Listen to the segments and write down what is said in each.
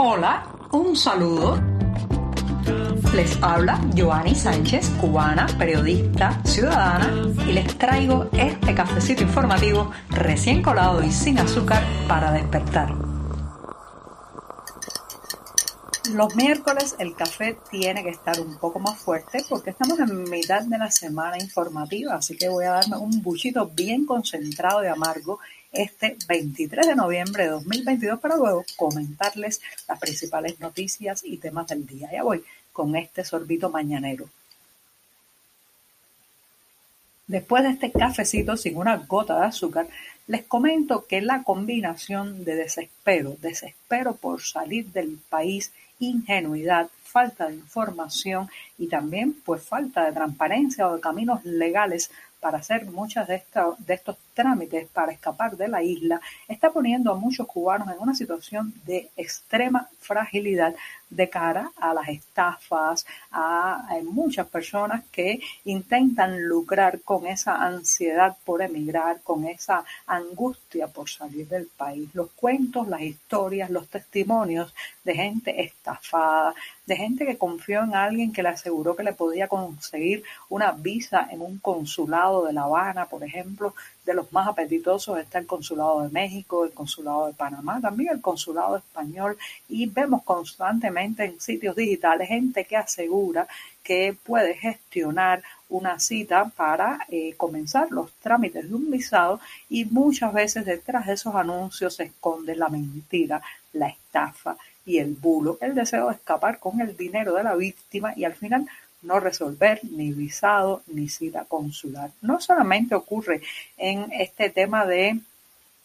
Hola, un saludo. Les habla Joanny Sánchez, cubana, periodista, ciudadana, y les traigo este cafecito informativo recién colado y sin azúcar para despertar. Los miércoles el café tiene que estar un poco más fuerte porque estamos en mitad de la semana informativa, así que voy a darme un buchito bien concentrado de amargo este 23 de noviembre de 2022 para luego comentarles las principales noticias y temas del día. Ya voy con este sorbito mañanero. Después de este cafecito sin una gota de azúcar, les comento que la combinación de desespero, desespero por salir del país, ingenuidad, falta de información y también pues falta de transparencia o de caminos legales para hacer muchos de, de estos trámites para escapar de la isla está poniendo a muchos cubanos en una situación de extrema fragilidad de cara a las estafas, a, muchas personas que intentan lucrar con esa ansiedad por emigrar, con esa angustia por salir del país. Los cuentos, las historias, los testimonios de gente estafada, de gente que confió en alguien que le aseguró que le podía conseguir una visa en un consulado de La Habana, por ejemplo, de los más apetitosos está el Consulado de México, el Consulado de Panamá, también el Consulado español y vemos constantemente en sitios digitales gente que asegura que puede gestionar una cita para eh, comenzar los trámites de un visado y muchas veces detrás de esos anuncios se esconde la mentira, la estafa y el bulo, el deseo de escapar con el dinero de la víctima y al final no resolver ni visado ni cita consular. No solamente ocurre en este tema de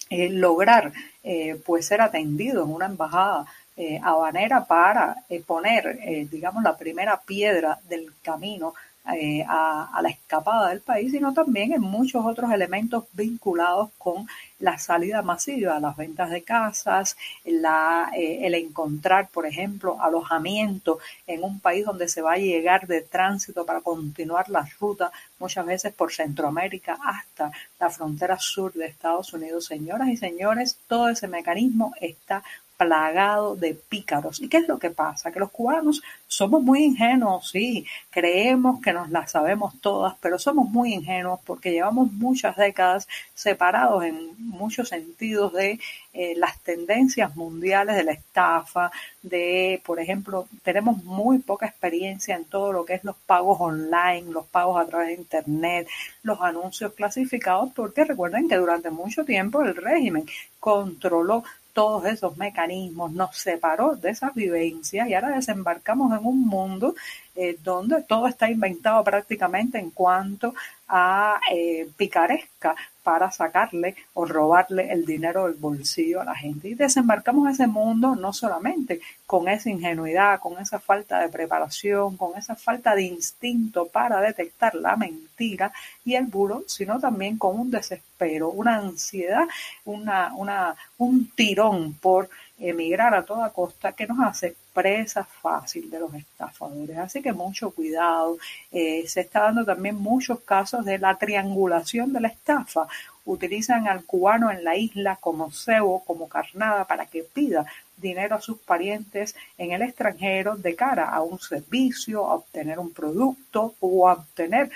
eh, lograr eh, pues ser atendido en una embajada eh, habanera para poner, digamos, la primera piedra del camino eh, a, la escapada del país, sino también en muchos otros elementos vinculados con la salida masiva, las ventas de casas, la, eh, el encontrar, por ejemplo, alojamiento en un país donde se va a llegar de tránsito para continuar la ruta, muchas veces por Centroamérica hasta la frontera sur de Estados Unidos. Señoras y señores, todo ese mecanismo está plagado de pícaros. ¿Y qué es lo que pasa? Que los cubanos somos muy ingenuos, sí, creemos que nos las sabemos todas, pero somos muy ingenuos porque llevamos muchas décadas separados en muchos sentidos de eh, las tendencias mundiales de la estafa, de, por ejemplo, tenemos muy poca experiencia en todo lo que es los pagos online, los pagos a través de Internet, los anuncios clasificados, porque recuerden que durante mucho tiempo el régimen controló todos esos mecanismos, nos separó de esas vivencias y ahora desembarcamos en un mundo eh, donde todo está inventado prácticamente en cuanto a eh, picaresca para sacarle o robarle el dinero del bolsillo a la gente. Y desembarcamos ese mundo no solamente con esa ingenuidad, con esa falta de preparación, con esa falta de instinto para detectar la mentira y el bulo, sino también con un desespero, una ansiedad, una, una, un tirón por emigrar a toda costa que nos hace presa fácil de los estafadores. Así que mucho cuidado. Eh, se está dando también muchos casos de la triangulación de la estafa. Utilizan al cubano en la isla como cebo, como carnada, para que pida dinero a sus parientes en el extranjero de cara a un servicio, a obtener un producto o a obtener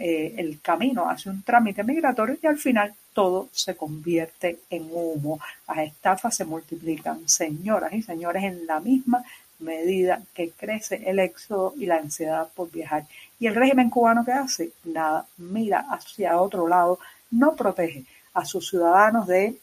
eh, el camino hacia un trámite migratorio y al final todo se convierte en humo. Las estafas se multiplican, señoras y señores, en la misma medida que crece el éxodo y la ansiedad por viajar. ¿Y el régimen cubano qué hace? Nada, mira hacia otro lado, no protege a sus ciudadanos de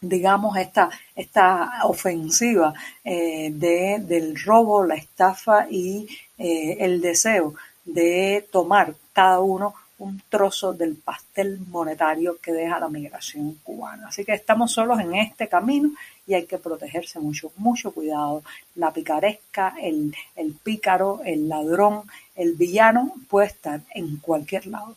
digamos, esta, esta ofensiva eh, de, del robo, la estafa y eh, el deseo de tomar cada uno un trozo del pastel monetario que deja la migración cubana. Así que estamos solos en este camino y hay que protegerse mucho, mucho cuidado. La picaresca, el, el pícaro, el ladrón, el villano puede estar en cualquier lado.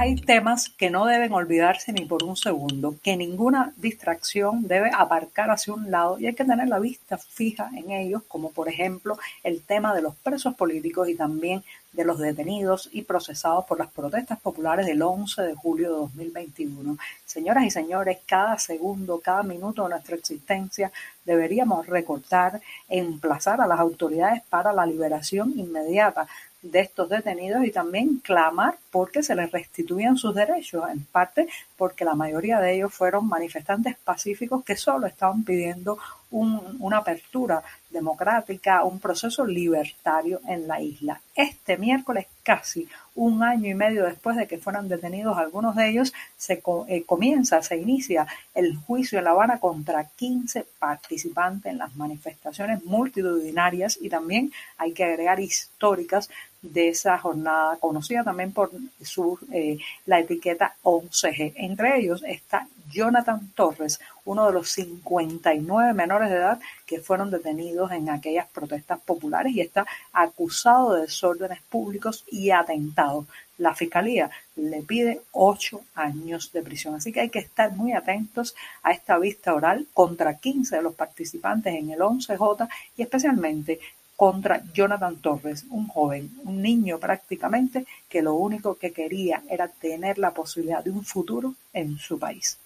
Hay temas que no deben olvidarse ni por un segundo, que ninguna distracción debe aparcar hacia un lado y hay que tener la vista fija en ellos, como por ejemplo el tema de los presos políticos y también de los detenidos y procesados por las protestas populares del 11 de julio de 2021. Señoras y señores, cada segundo, cada minuto de nuestra existencia deberíamos recortar e emplazar a las autoridades para la liberación inmediata de estos detenidos y también clamar porque se les restituyan sus derechos, en parte porque la mayoría de ellos fueron manifestantes pacíficos que solo estaban pidiendo una apertura democrática, un proceso libertario en la isla. Este miércoles, casi un año y medio después de que fueran detenidos algunos de ellos, se eh, comienza, se inicia el juicio en La Habana contra 15 participantes en las manifestaciones multitudinarias y también hay que agregar históricas de esa jornada, conocida también por su, eh, la etiqueta 11G. Entre ellos está Jonathan Torres, uno de los 59 menores de edad que fueron detenidos en aquellas protestas populares y está acusado de desórdenes públicos y atentados. La fiscalía le pide ocho años de prisión. Así que hay que estar muy atentos a esta vista oral contra 15 de los participantes en el 11J y especialmente contra Jonathan Torres, un joven, un niño prácticamente, que lo único que quería era tener la posibilidad de un futuro en su país.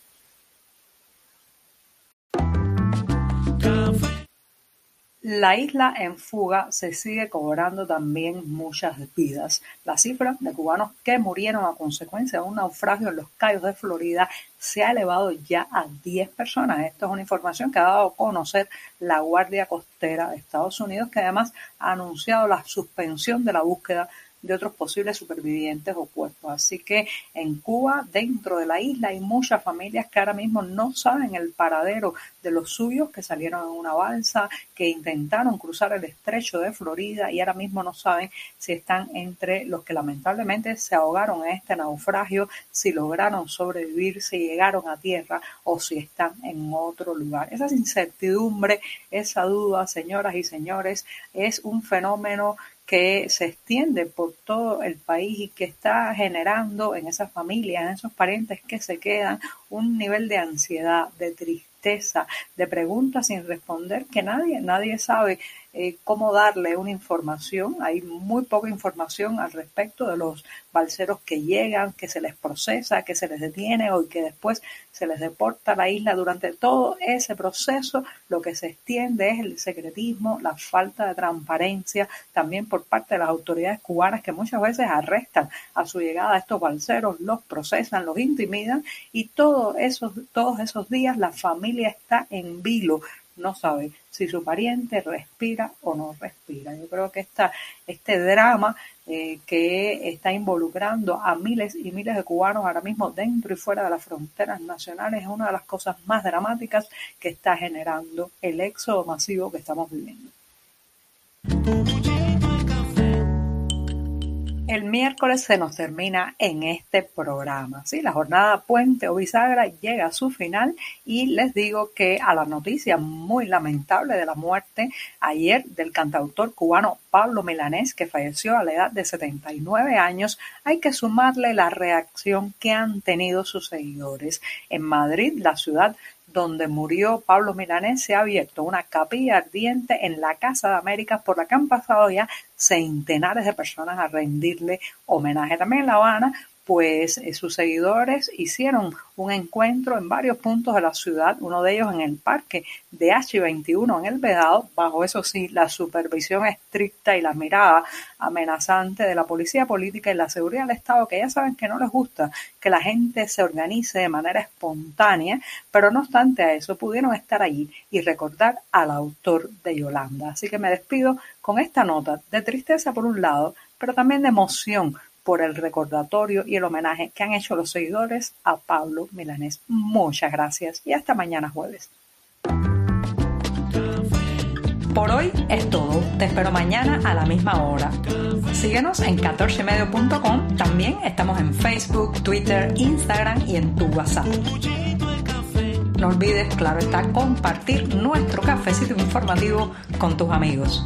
La isla en fuga se sigue cobrando también muchas vidas. La cifra de cubanos que murieron a consecuencia de un naufragio en los Cayos de Florida se ha elevado ya a 10 personas. Esto es una información que ha dado a conocer la Guardia Costera de Estados Unidos, que además ha anunciado la suspensión de la búsqueda de otros posibles supervivientes o cuerpos. Así que en Cuba, dentro de la isla, hay muchas familias que ahora mismo no saben el paradero de los suyos que salieron en una balsa, que intentaron cruzar el estrecho de Florida y ahora mismo no saben si están entre los que lamentablemente se ahogaron en este naufragio, si lograron sobrevivir, si llegaron a tierra o si están en otro lugar. Esa incertidumbre, esa duda, señoras y señores, es un fenómeno que se extiende por todo el país y que está generando en esas familias, en esos parientes que se quedan, un nivel de ansiedad, de tristeza, de preguntas sin responder que nadie, nadie sabe eh, cómo darle una información. Hay muy poca información al respecto de los balseros que llegan, que se les procesa, que se les detiene o que después se les deporta a la isla. Durante todo ese proceso lo que se extiende es el secretismo, la falta de transparencia, también por parte de las autoridades cubanas que muchas veces arrestan a su llegada a estos balseros, los procesan, los intimidan y todos esos, todos esos días la familia está en vilo no sabe si su pariente respira o no respira. Yo creo que esta, este drama eh, que está involucrando a miles y miles de cubanos ahora mismo dentro y fuera de las fronteras nacionales es una de las cosas más dramáticas que está generando el éxodo masivo que estamos viviendo. El miércoles se nos termina en este programa. ¿sí? La jornada puente o bisagra llega a su final y les digo que a la noticia muy lamentable de la muerte ayer del cantautor cubano Pablo Milanés, que falleció a la edad de 79 años, hay que sumarle la reacción que han tenido sus seguidores. En Madrid, la ciudad donde murió Pablo Milanés, se ha abierto una capilla ardiente en la Casa de América por la que han pasado ya centenares de personas a rendirle homenaje. También en La Habana pues eh, sus seguidores hicieron un encuentro en varios puntos de la ciudad, uno de ellos en el parque de H21 en el Vedado, bajo eso sí, la supervisión estricta y la mirada amenazante de la policía política y la seguridad del Estado, que ya saben que no les gusta que la gente se organice de manera espontánea, pero no obstante a eso pudieron estar allí y recordar al autor de Yolanda. Así que me despido con esta nota de tristeza por un lado, pero también de emoción por el recordatorio y el homenaje que han hecho los seguidores a Pablo Milanés. Muchas gracias y hasta mañana jueves. Por hoy es todo. Te espero mañana a la misma hora. Síguenos en 14medio.com. También estamos en Facebook, Twitter, Instagram y en tu WhatsApp. No olvides, claro está, compartir nuestro cafecito informativo con tus amigos.